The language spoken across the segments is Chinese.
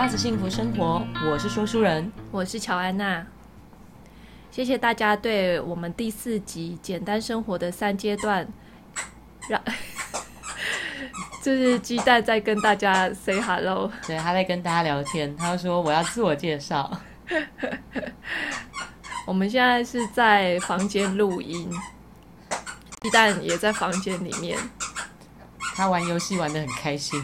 拉子幸福生活，我是说书人，我是乔安娜。谢谢大家对我们第四集《简单生活的三阶段》让，让就是鸡蛋在跟大家 say hello，对，他在跟大家聊天，他说我要自我介绍。我们现在是在房间录音，鸡蛋也在房间里面，他玩游戏玩的很开心。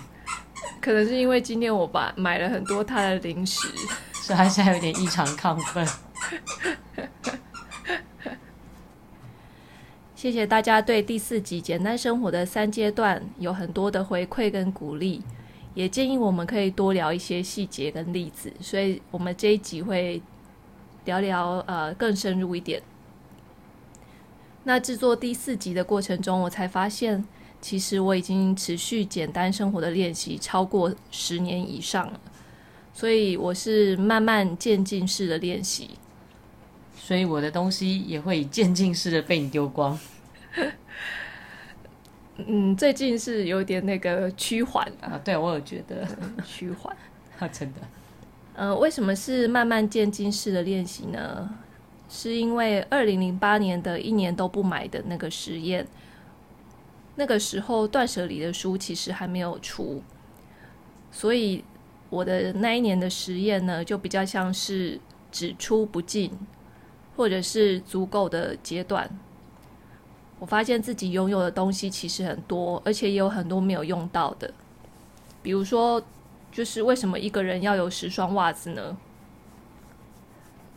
可能是因为今天我把买了很多他的零食，所以他现在有点异常亢奋。谢谢大家对第四集《简单生活的三阶段》有很多的回馈跟鼓励，也建议我们可以多聊一些细节跟例子，所以我们这一集会聊聊呃更深入一点。那制作第四集的过程中，我才发现。其实我已经持续简单生活的练习超过十年以上了，所以我是慢慢渐进式的练习，所以我的东西也会以渐进式的被你丢光。嗯，最近是有点那个趋缓啊，对我有觉得趋缓 啊，真的。呃，为什么是慢慢渐进式的练习呢？是因为二零零八年的一年都不买的那个实验。那个时候，断舍离的书其实还没有出，所以我的那一年的实验呢，就比较像是只出不进，或者是足够的阶段。我发现自己拥有的东西其实很多，而且也有很多没有用到的。比如说，就是为什么一个人要有十双袜子呢？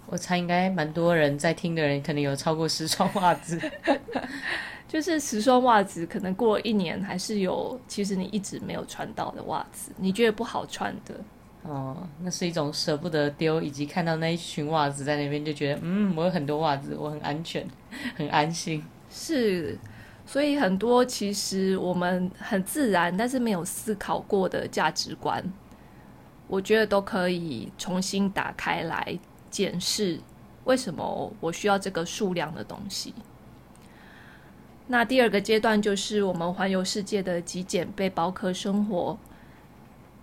我猜应该蛮多人在听的人，可能有超过十双袜子。就是十双袜子，可能过一年还是有，其实你一直没有穿到的袜子，你觉得不好穿的。哦，那是一种舍不得丢，以及看到那一群袜子在那边就觉得，嗯，我有很多袜子，我很安全，很安心。是，所以很多其实我们很自然，但是没有思考过的价值观，我觉得都可以重新打开来检视，为什么我需要这个数量的东西。那第二个阶段就是我们环游世界的极简背包客生活。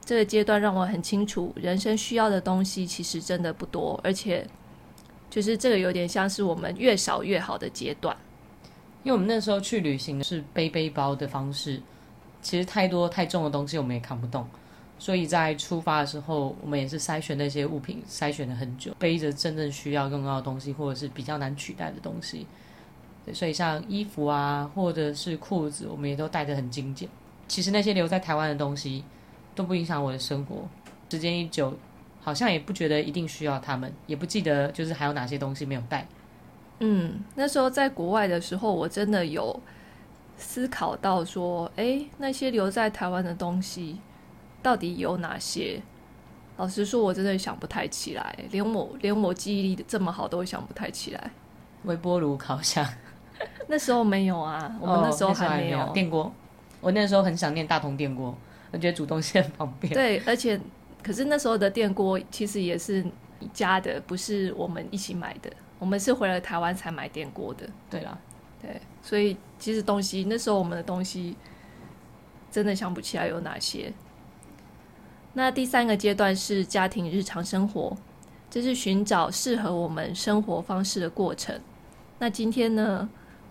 这个阶段让我很清楚，人生需要的东西其实真的不多，而且就是这个有点像是我们越少越好的阶段。因为我们那时候去旅行是背背包的方式，其实太多太重的东西我们也扛不动，所以在出发的时候，我们也是筛选那些物品，筛选了很久，背着真正需要用到的东西，或者是比较难取代的东西。所以像衣服啊，或者是裤子，我们也都带得很精简。其实那些留在台湾的东西都不影响我的生活。时间一久，好像也不觉得一定需要他们，也不记得就是还有哪些东西没有带。嗯，那时候在国外的时候，我真的有思考到说，诶，那些留在台湾的东西到底有哪些？老实说，我真的想不太起来，连我连我记忆力这么好，都想不太起来。微波炉、烤箱。那时候没有啊，我们那时候还没有、电锅。我那时候很想念大同电锅，我觉得煮东西很方便。对，而且可是那时候的电锅其实也是你家的，不是我们一起买的。我们是回了台湾才买电锅的。对啦，对，所以其实东西那时候我们的东西真的想不起来有哪些。那第三个阶段是家庭日常生活，这是寻找适合我们生活方式的过程。那今天呢，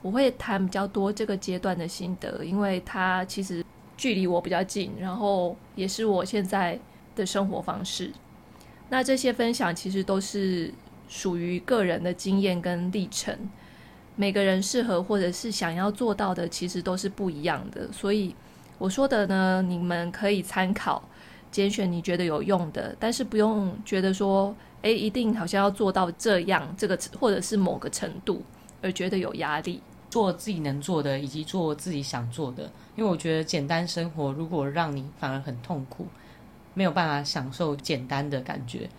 我会谈比较多这个阶段的心得，因为它其实距离我比较近，然后也是我现在的生活方式。那这些分享其实都是属于个人的经验跟历程，每个人适合或者是想要做到的，其实都是不一样的。所以我说的呢，你们可以参考，拣选你觉得有用的，但是不用觉得说，诶，一定好像要做到这样，这个或者是某个程度。而觉得有压力，做自己能做的，以及做自己想做的。因为我觉得简单生活，如果让你反而很痛苦，没有办法享受简单的感觉，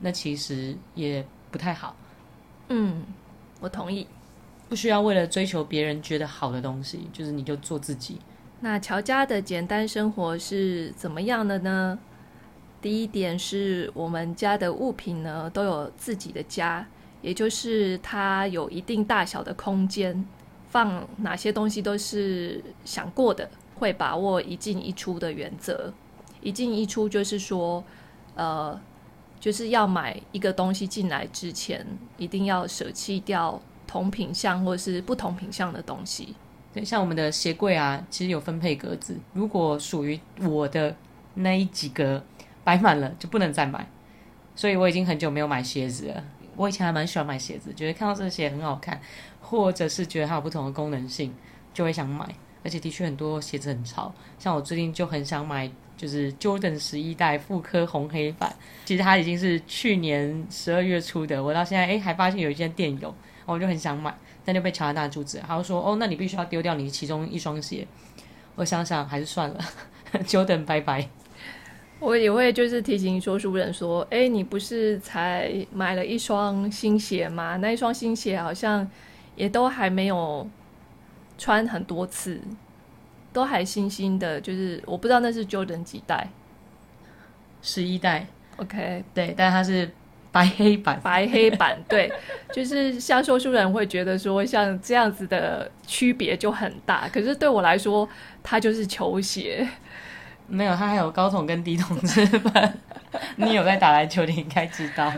那其实也不太好。嗯，我同意。不需要为了追求别人觉得好的东西，就是你就做自己。那乔家的简单生活是怎么样的呢？第一点是我们家的物品呢，都有自己的家。也就是它有一定大小的空间，放哪些东西都是想过的，会把握一进一出的原则。一进一出就是说，呃，就是要买一个东西进来之前，一定要舍弃掉同品相或是不同品相的东西。对，像我们的鞋柜啊，其实有分配格子，如果属于我的那一几个摆满了，就不能再买。所以我已经很久没有买鞋子了。我以前还蛮喜欢买鞋子，觉得看到这个鞋很好看，或者是觉得它有不同的功能性，就会想买。而且的确很多鞋子很潮，像我最近就很想买，就是 Jordan 十一代复刻红黑版。其实它已经是去年十二月出的，我到现在哎还发现有一间店有，我就很想买，但就被乔安娜阻止。他就说：“哦，那你必须要丢掉你其中一双鞋。”我想想还是算了，Jordan 拜拜。我也会就是提醒说书人说：“哎，你不是才买了一双新鞋吗？那一双新鞋好像也都还没有。”穿很多次，都还新新的，就是我不知道那是 Jordan 几代，十一代，OK，对，但它是白黑版，白黑版，对，就是像说书人会觉得说像这样子的区别就很大，可是对我来说，它就是球鞋，没有，他还有高筒跟低筒之分，你有在打篮球，你应该知道。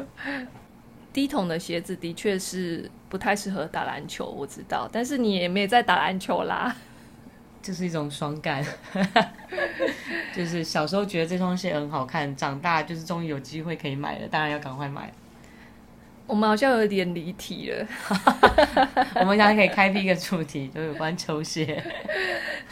低筒的鞋子的确是不太适合打篮球，我知道。但是你也没在打篮球啦，就是一种双感。就是小时候觉得这双鞋很好看，长大就是终于有机会可以买了，当然要赶快买。我们好像有点离题了。我们现在可以开辟一个主题，就有关球鞋。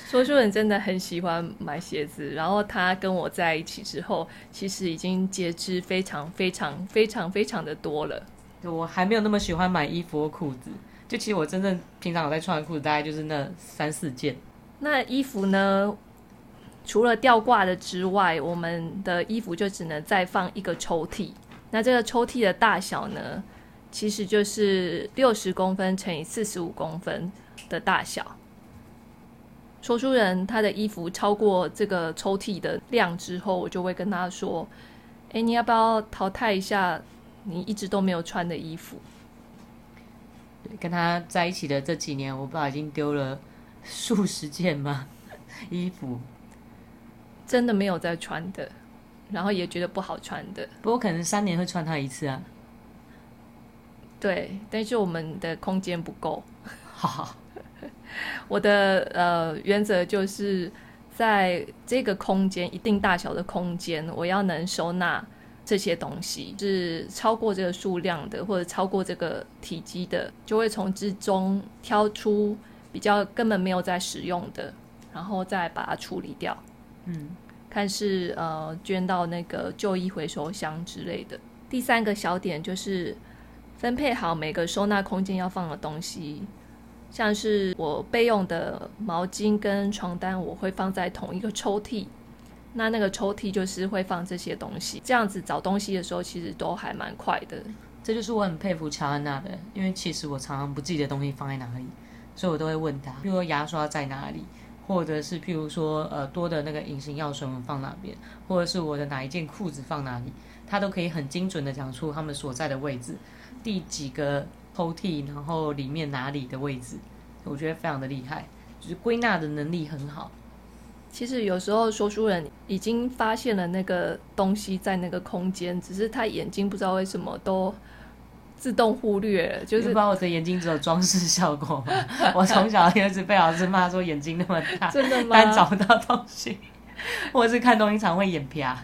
说书人真的很喜欢买鞋子，然后他跟我在一起之后，其实已经节制非常非常非常非常的多了。我还没有那么喜欢买衣服或裤子，就其实我真正平常有在穿的裤子大概就是那三四件。那衣服呢？除了吊挂的之外，我们的衣服就只能再放一个抽屉。那这个抽屉的大小呢，其实就是六十公分乘以四十五公分的大小。说书人他的衣服超过这个抽屉的量之后，我就会跟他说：“哎，你要不要淘汰一下？”你一直都没有穿的衣服，跟他在一起的这几年，我不知道已经丢了数十件吗？衣服真的没有在穿的，然后也觉得不好穿的。不过可能三年会穿它一次啊。对，但是我们的空间不够。哈哈，我的呃原则就是在这个空间一定大小的空间，我要能收纳。这些东西是超过这个数量的，或者超过这个体积的，就会从之中挑出比较根本没有在使用的，然后再把它处理掉。嗯，看是呃捐到那个旧衣回收箱之类的。第三个小点就是分配好每个收纳空间要放的东西，像是我备用的毛巾跟床单，我会放在同一个抽屉。那那个抽屉就是会放这些东西，这样子找东西的时候其实都还蛮快的。这就是我很佩服乔安娜的，因为其实我常常不记得东西放在哪里，所以我都会问她，譬如说牙刷在哪里，或者是譬如说呃多的那个隐形药水我们放哪边，或者是我的哪一件裤子放哪里，她都可以很精准的讲出他们所在的位置，第几个抽屉，然后里面哪里的位置，我觉得非常的厉害，就是归纳的能力很好。其实有时候说书人已经发现了那个东西在那个空间，只是他眼睛不知道为什么都自动忽略了。就是把我的眼睛只有装饰效果吗？我从小一直被老师骂说眼睛那么大，真的吗？但找不到东西，或者是看东西常会眼瞎。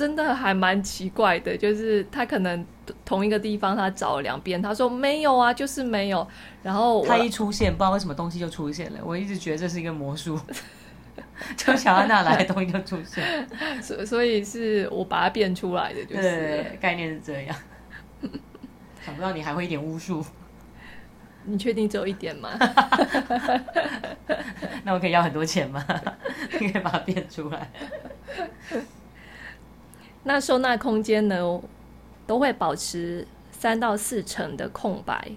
真的还蛮奇怪的，就是他可能同一个地方他找了两遍，他说没有啊，就是没有。然后他一出现，不知道为什么东西就出现了。我一直觉得这是一个魔术。就想要哪来的东西就出现，所所以是我把它变出来的，就是概念是这样。想不到你还会一点巫术，你确定只有一点吗？那我可以要很多钱吗？你可以把它变出来。那收纳空间呢，都会保持三到四成的空白，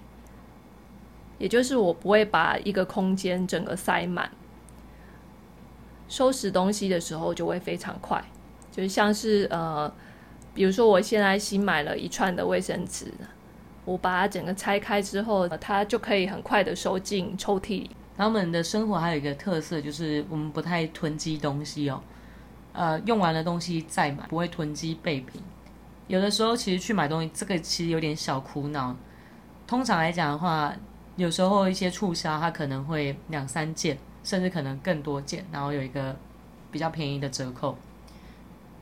也就是我不会把一个空间整个塞满。收拾东西的时候就会非常快，就是像是呃，比如说我现在新买了一串的卫生纸，我把它整个拆开之后，它就可以很快的收进抽屉里。他们的生活还有一个特色，就是我们不太囤积东西哦。呃，用完的东西再买，不会囤积备品。有的时候其实去买东西，这个其实有点小苦恼。通常来讲的话，有时候一些促销它可能会两三件，甚至可能更多件，然后有一个比较便宜的折扣。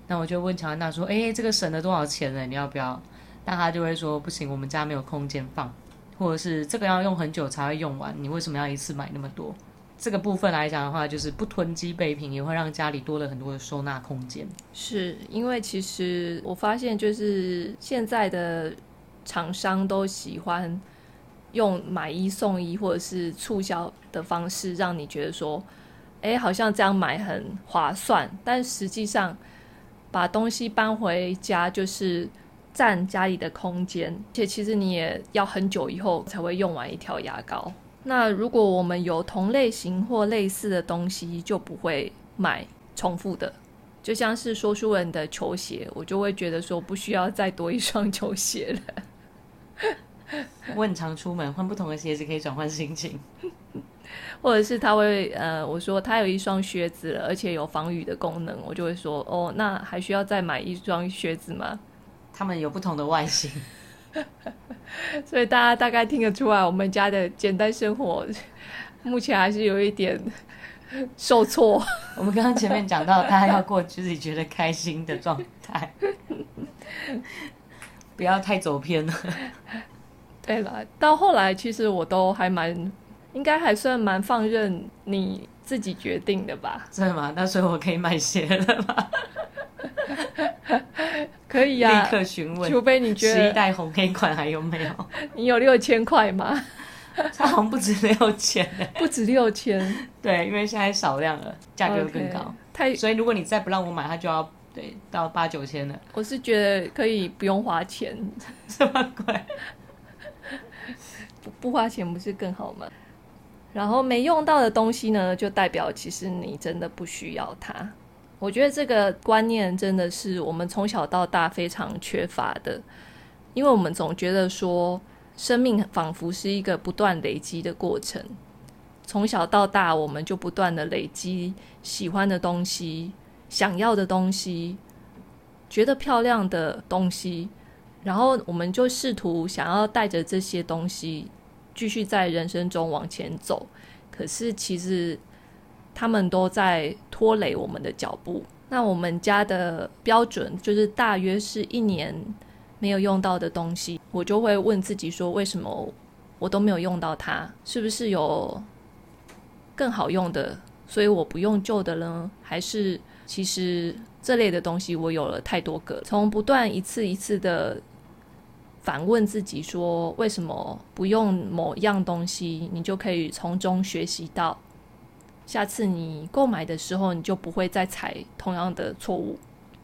那我就问乔安娜说：“哎，这个省了多少钱呢？你要不要？”但他就会说：“不行，我们家没有空间放。”或者是这个要用很久才会用完，你为什么要一次买那么多？这个部分来讲的话，就是不囤积备品，也会让家里多了很多的收纳空间。是因为其实我发现，就是现在的厂商都喜欢用买一送一或者是促销的方式，让你觉得说，哎，好像这样买很划算。但实际上，把东西搬回家就是。占家里的空间，且其实你也要很久以后才会用完一条牙膏。那如果我们有同类型或类似的东西，就不会买重复的。就像是说书人的球鞋，我就会觉得说不需要再多一双球鞋了。我很常出门换不同的鞋子，可以转换心情。或者是他会呃，我说他有一双靴子了，而且有防雨的功能，我就会说哦，那还需要再买一双靴子吗？他们有不同的外形，所以大家大概听得出来，我们家的简单生活目前还是有一点受挫。我们刚刚前面讲到，大家要过自己觉得开心的状态，不要太走偏了。对了，到后来其实我都还蛮，应该还算蛮放任你自己决定的吧？真的吗？那所以我可以买鞋了吗？可以呀、啊，立刻询问。除非你觉得十一代红黑款还有没有？你有六千块吗？它好像不止六千，不止六千。对，因为现在少量了，价格更高。Okay, 太，所以如果你再不让我买，它就要对到八九千了。我是觉得可以不用花钱，什么鬼，不不花钱不是更好吗？然后没用到的东西呢，就代表其实你真的不需要它。我觉得这个观念真的是我们从小到大非常缺乏的，因为我们总觉得说，生命仿佛是一个不断累积的过程。从小到大，我们就不断的累积喜欢的东西、想要的东西、觉得漂亮的东西，然后我们就试图想要带着这些东西继续在人生中往前走。可是其实，他们都在拖累我们的脚步。那我们家的标准就是大约是一年没有用到的东西，我就会问自己说：为什么我都没有用到它？是不是有更好用的，所以我不用旧的呢？还是其实这类的东西我有了太多个？从不断一次一次的反问自己说：为什么不用某样东西，你就可以从中学习到？下次你购买的时候，你就不会再踩同样的错误，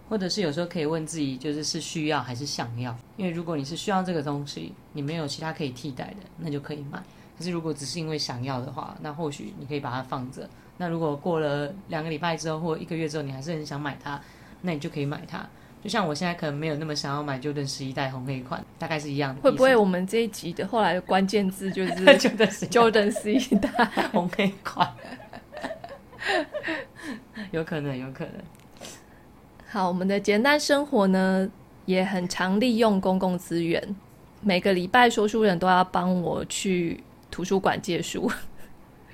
或者是有时候可以问自己，就是是需要还是想要？因为如果你是需要这个东西，你没有其他可以替代的，那就可以买。可是如果只是因为想要的话，那或许你可以把它放着。那如果过了两个礼拜之后或一个月之后，你还是很想买它，那你就可以买它。就像我现在可能没有那么想要买 Jordan 十一代红黑款，大概是一样的。会不会我们这一集的后来的关键字就是 Jordan 十一代红黑款？有可能，有可能。好，我们的简单生活呢，也很常利用公共资源。每个礼拜，说书人都要帮我去图书馆借书。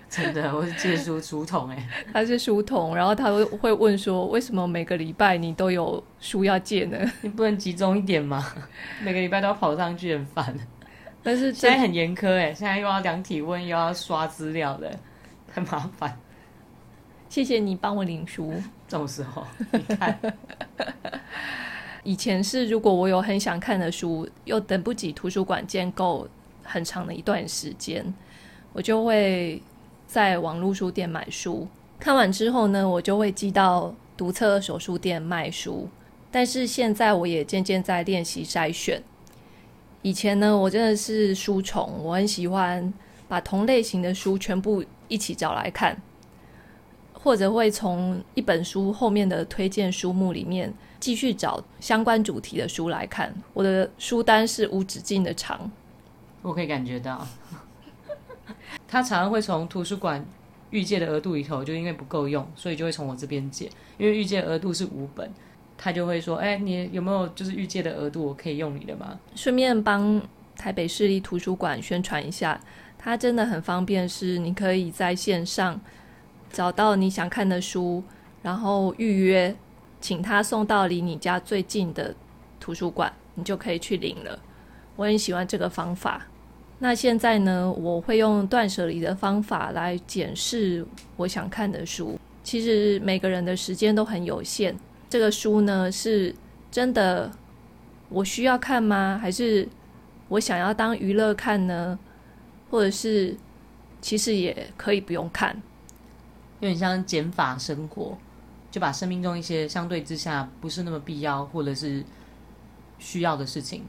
真的，我是借书书童哎。他是书童，然后他会会问说：“为什么每个礼拜你都有书要借呢？你不能集中一点吗？每个礼拜都要跑上去，很烦。但是现在很严苛哎，现在又要量体温，又要刷资料的，很麻烦。”谢谢你帮我领书。这种时候，你看，以前是如果我有很想看的书，又等不及图书馆建构很长的一段时间，我就会在网络书店买书。看完之后呢，我就会寄到读册二手书店卖书。但是现在我也渐渐在练习筛选。以前呢，我真的是书虫，我很喜欢把同类型的书全部一起找来看。或者会从一本书后面的推荐书目里面继续找相关主题的书来看，我的书单是无止境的长。我可以感觉到，他常常会从图书馆预借的额度里头，就因为不够用，所以就会从我这边借。因为预借额度是五本，他就会说：“哎，你有没有就是预借的额度，我可以用你的吗？”顺便帮台北市立图书馆宣传一下，它真的很方便，是你可以在线上找到你想看的书，然后预约，请他送到离你家最近的图书馆，你就可以去领了。我很喜欢这个方法。那现在呢，我会用断舍离的方法来检视我想看的书。其实每个人的时间都很有限，这个书呢，是真的我需要看吗？还是我想要当娱乐看呢？或者是其实也可以不用看，有点像减法生活，就把生命中一些相对之下不是那么必要或者是需要的事情，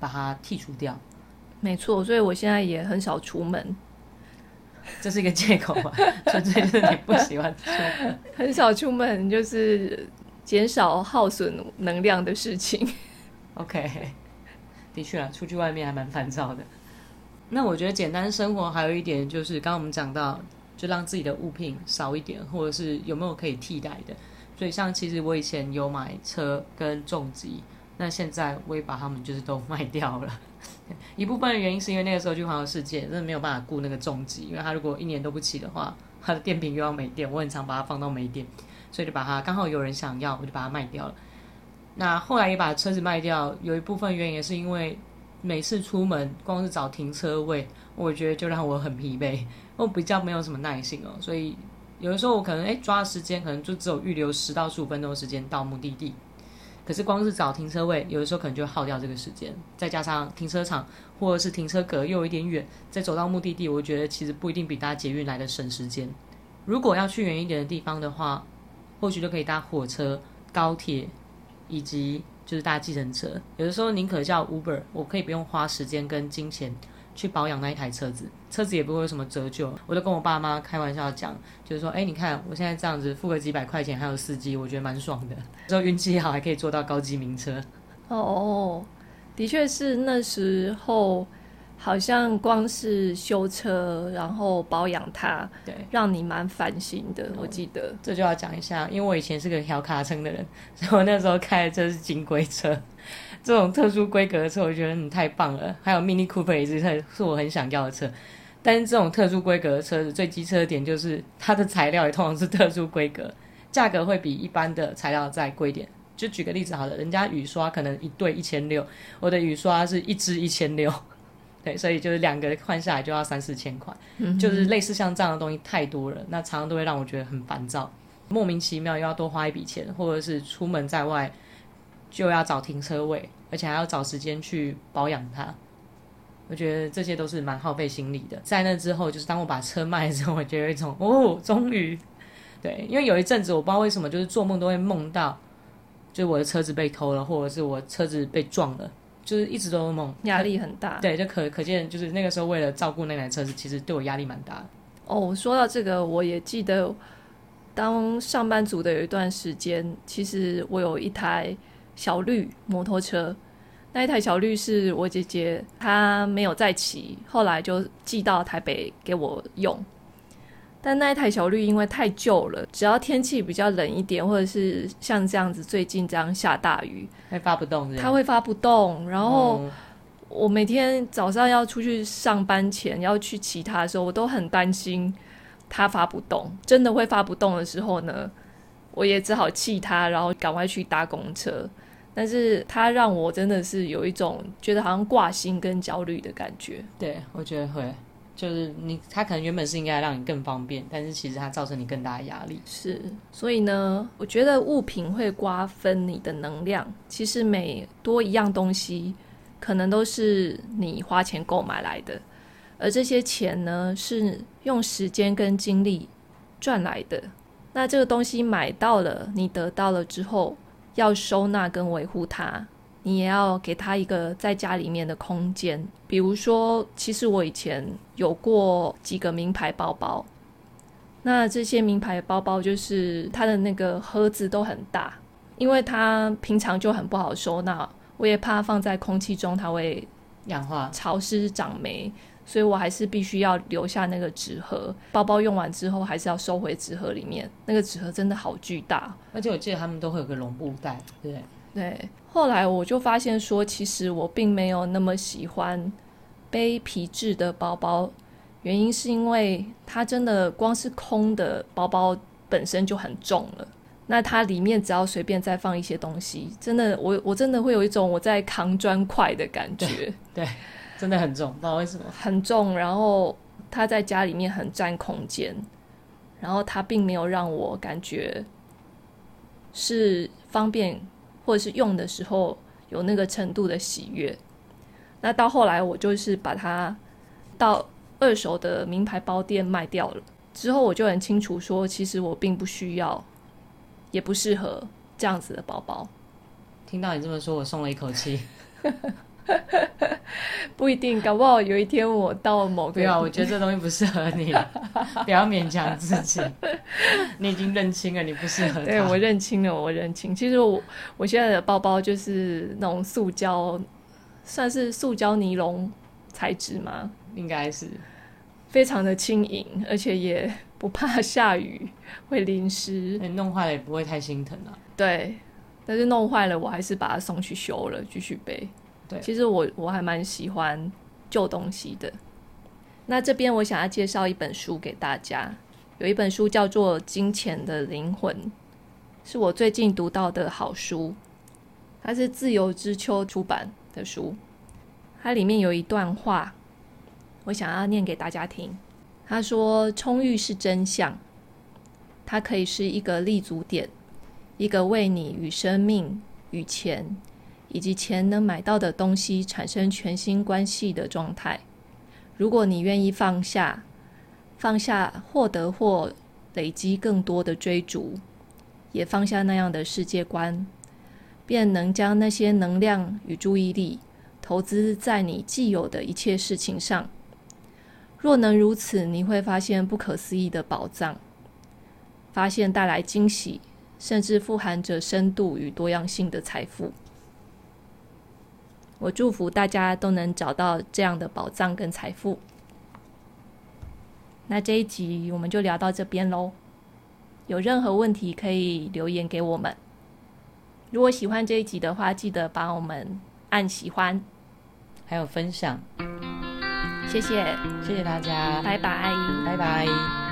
把它剔除掉。没错，所以我现在也很少出门。这是一个借口吧？纯粹就是你不喜欢出门。很少出门，就是减少耗损能量的事情。OK，的确啊，出去外面还蛮烦躁的。那我觉得简单生活还有一点就是，刚刚我们讲到，就让自己的物品少一点，或者是有没有可以替代的。所以像其实我以前有买车跟重疾，那现在我也把它们就是都卖掉了。一部分的原因是因为那个时候去环游世界，真的没有办法顾那个重疾，因为它如果一年都不骑的话，它的电瓶又要没电，我很常把它放到没电，所以就把它刚好有人想要，我就把它卖掉了。那后来也把车子卖掉，有一部分原因也是因为每次出门光是找停车位，我觉得就让我很疲惫，我比较没有什么耐心哦，所以有的时候我可能诶抓的时间可能就只有预留十到十五分钟的时间到目的地。可是光是找停车位，有的时候可能就耗掉这个时间，再加上停车场或者是停车格又有一点远，再走到目的地，我觉得其实不一定比搭捷运来的省时间。如果要去远一点的地方的话，或许就可以搭火车、高铁，以及就是搭计程车。有的时候宁可叫 Uber，我可以不用花时间跟金钱。去保养那一台车子，车子也不会有什么折旧。我都跟我爸妈开玩笑讲，就是说，哎、你看我现在这样子付个几百块钱，还有司机，我觉得蛮爽的。之后运气好，还可以坐到高级名车。哦，的确是那时候，好像光是修车，然后保养它，对，让你蛮烦心的。我记得这就要讲一下，因为我以前是个小卡车的人，所以我那时候开的车是金龟车。这种特殊规格的车，我觉得你太棒了。还有 Mini Cooper 也是，是我很想要的车。但是这种特殊规格的车子，最机车的点就是它的材料也通常是特殊规格，价格会比一般的材料再贵点。就举个例子好了，人家雨刷可能一对一千六，我的雨刷是一支一千六，对，所以就是两个换下来就要三四千块。嗯，就是类似像这样的东西太多了，那常常都会让我觉得很烦躁，莫名其妙又要多花一笔钱，或者是出门在外就要找停车位。而且还要找时间去保养它，我觉得这些都是蛮耗费心力的。在那之后，就是当我把车卖了之后，我觉得有一种哦，终于，对，因为有一阵子我不知道为什么，就是做梦都会梦到，就是我的车子被偷了，或者是我车子被撞了，就是一直都梦，压力很大。对，就可可见，就是那个时候为了照顾那台车子，其实对我压力蛮大的。哦，说到这个，我也记得，当上班族的有一段时间，其实我有一台。小绿摩托车，那一台小绿是我姐姐，她没有再骑，后来就寄到台北给我用。但那一台小绿因为太旧了，只要天气比较冷一点，或者是像这样子最近这样下大雨，会发不动。它会发不动。然后我每天早上要出去上班前要去骑它的时候，我都很担心它发不动。真的会发不动的时候呢，我也只好气它，然后赶快去搭公车。但是它让我真的是有一种觉得好像挂心跟焦虑的感觉。对，我觉得会，就是你它可能原本是应该让你更方便，但是其实它造成你更大的压力。是，所以呢，我觉得物品会瓜分你的能量。其实每多一样东西，可能都是你花钱购买来的，而这些钱呢，是用时间跟精力赚来的。那这个东西买到了，你得到了之后。要收纳跟维护它，你也要给他一个在家里面的空间。比如说，其实我以前有过几个名牌包包，那这些名牌包包就是它的那个盒子都很大，因为它平常就很不好收纳，我也怕放在空气中它会氧化、潮湿、长霉，所以我还是必须要留下那个纸盒。包包用完之后，还是要收回纸盒里面。那个纸盒真的好巨大，而且我记得他们都会有个绒布袋，对不对？对。后来我就发现说，其实我并没有那么喜欢背皮质的包包，原因是因为它真的光是空的包包本身就很重了。那它里面只要随便再放一些东西，真的，我我真的会有一种我在扛砖块的感觉。对，对，真的很重，不知道为什么。很重，然后它在家里面很占空间，然后它并没有让我感觉是方便，或者是用的时候有那个程度的喜悦。那到后来，我就是把它到二手的名牌包店卖掉了。之后，我就很清楚说，其实我并不需要。也不适合这样子的包包。听到你这么说，我松了一口气。不一定，搞不好有一天我到某个……对啊，我觉得这东西不适合你，不要勉强自己。你已经认清了，你不适合。对，我认清了，我认清。其实我我现在的包包就是那种塑胶，算是塑胶尼龙材质吗？应该是，非常的轻盈，而且也。不怕下雨会淋湿，你弄坏了也不会太心疼啊。对，但是弄坏了，我还是把它送去修了，继续背。其实我我还蛮喜欢旧东西的。那这边我想要介绍一本书给大家，有一本书叫做《金钱的灵魂》，是我最近读到的好书，它是自由之秋出版的书。它里面有一段话，我想要念给大家听。他说：“充裕是真相，它可以是一个立足点，一个为你与生命、与钱以及钱能买到的东西产生全新关系的状态。如果你愿意放下，放下获得或累积更多的追逐，也放下那样的世界观，便能将那些能量与注意力投资在你既有的一切事情上。”若能如此，你会发现不可思议的宝藏，发现带来惊喜，甚至富含着深度与多样性的财富。我祝福大家都能找到这样的宝藏跟财富。那这一集我们就聊到这边喽。有任何问题可以留言给我们。如果喜欢这一集的话，记得帮我们按喜欢，还有分享。谢谢，谢谢大家，拜拜，拜拜。